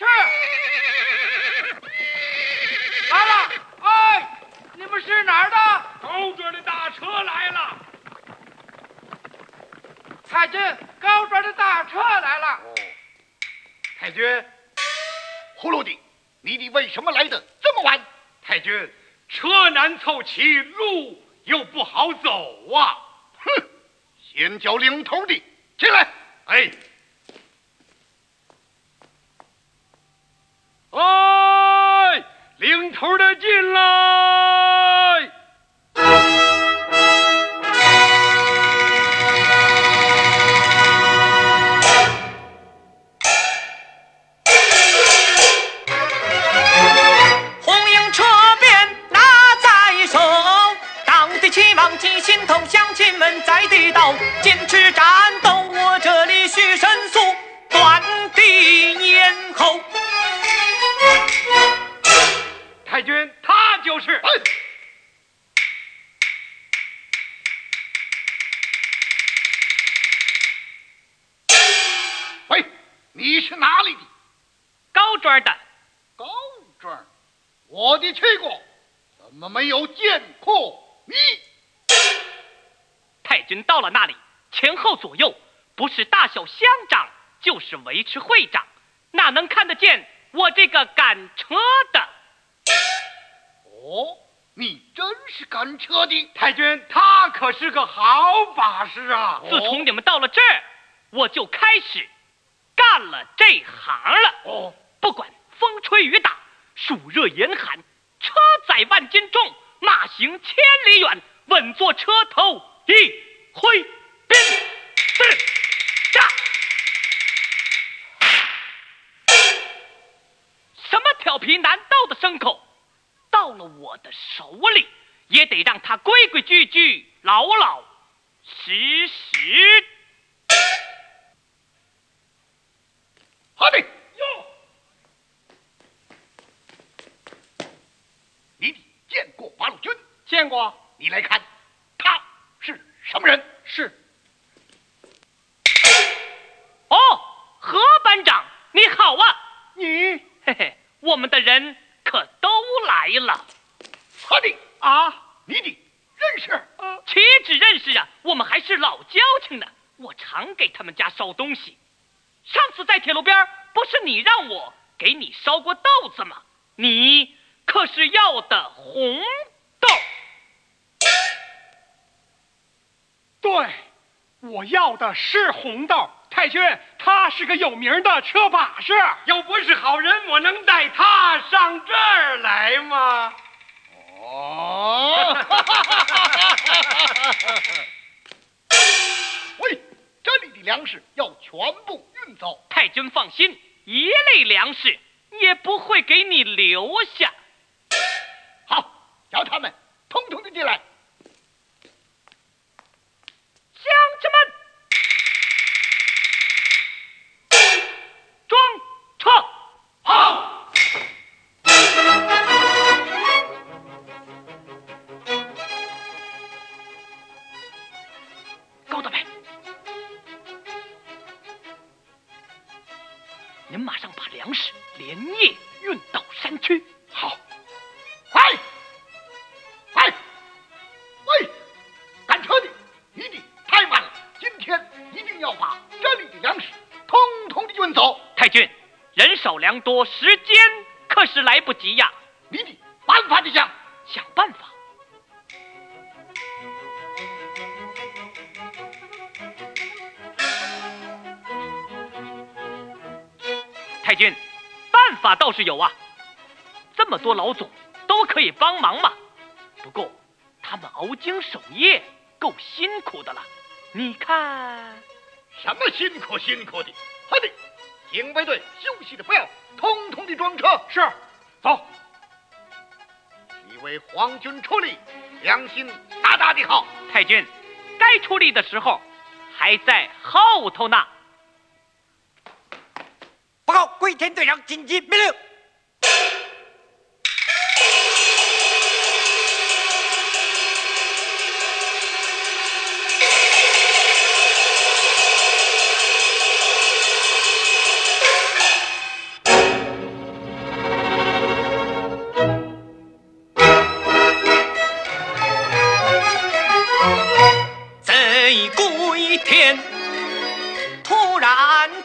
是。来了，哎，你们是哪儿的？高庄的大车来了。太君，高庄的大车来了。哦，太君，葫芦弟，你的为什么来的这么晚？太君，车难凑齐，路又不好走啊。哼，先叫领头的进来。哎。哎，领头的进来！红缨车鞭拿在手，当得起忙记心头，乡亲们在地你是哪里的？高庄的，高庄，我的去过，怎么没有见过你？太君到了那里，前后左右不是大小乡长，就是维持会长，哪能看得见我这个赶车的？哦，你真是赶车的。太君，他可是个好把式啊！自从你们到了这儿，我就开始干了这行了。哦，不管风吹雨打，暑热严寒，车载万斤重，马行千里远，稳坐车头，一挥鞭子驾。什么调皮难斗的牲口，到了我的手里，也得让他规规矩矩、老老实实。好的，哟，你的见过八路军？见过，你来看，他是什么人？是。哦，何班长，你好啊！你，嘿嘿，我们的人可都来了。他的啊，你的认识？岂止认识啊，我们还是老交情呢。我常给他们家捎东西。上次在铁路边，不是你让我给你烧过豆子吗？你可是要的红豆。对，我要的是红豆。太君，他是个有名的车把式。又不是好人，我能带他上这儿来吗？哦，喂，这里的粮食要全部运走。太君放心，一粒粮食也不会给你留下。好，叫他们通通的进来。定要把这里的粮食通通的运走。太君，人手粮多，时间可是来不及呀。你得办法的想，想办法。太君，办法倒是有啊，这么多老总都可以帮忙嘛。不过他们熬经守夜，够辛苦的了。你看，什么辛苦辛苦的，快的，警备队休息的不要，通通的装车。是，走。你为皇军出力，良心大大的好。太君，该出力的时候还在后头呢。报告龟田队长，紧急命令！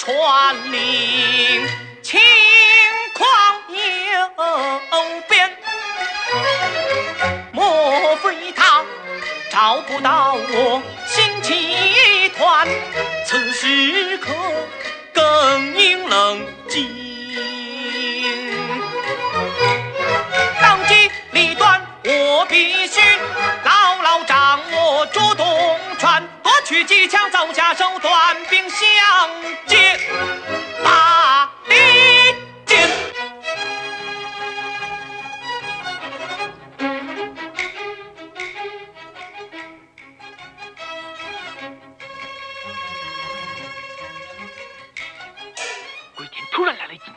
传令，情况有变。莫非他找不到我新集团？此时可更应冷静。当机立断，我必须牢牢掌握主动权，夺取机枪，走下手段，并相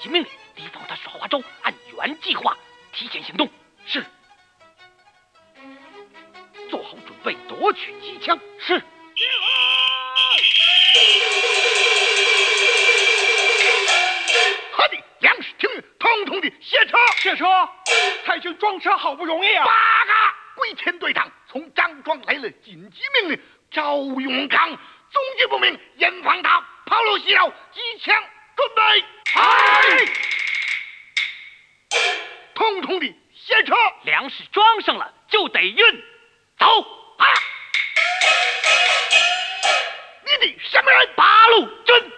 命令，敌方他耍花招，按原计划提前行动。是，做好准备，夺取机枪。是。好的，粮食停运，统统的卸车。卸车！太君装车好不容易啊！八嘎！龟田队长从张庄来了紧急命令，赵永刚踪迹不明，严防他跑路袭扰，机枪准备。嗨！统统的卸车。粮食装上了就得运，走啊！你的什么人？八路军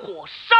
火烧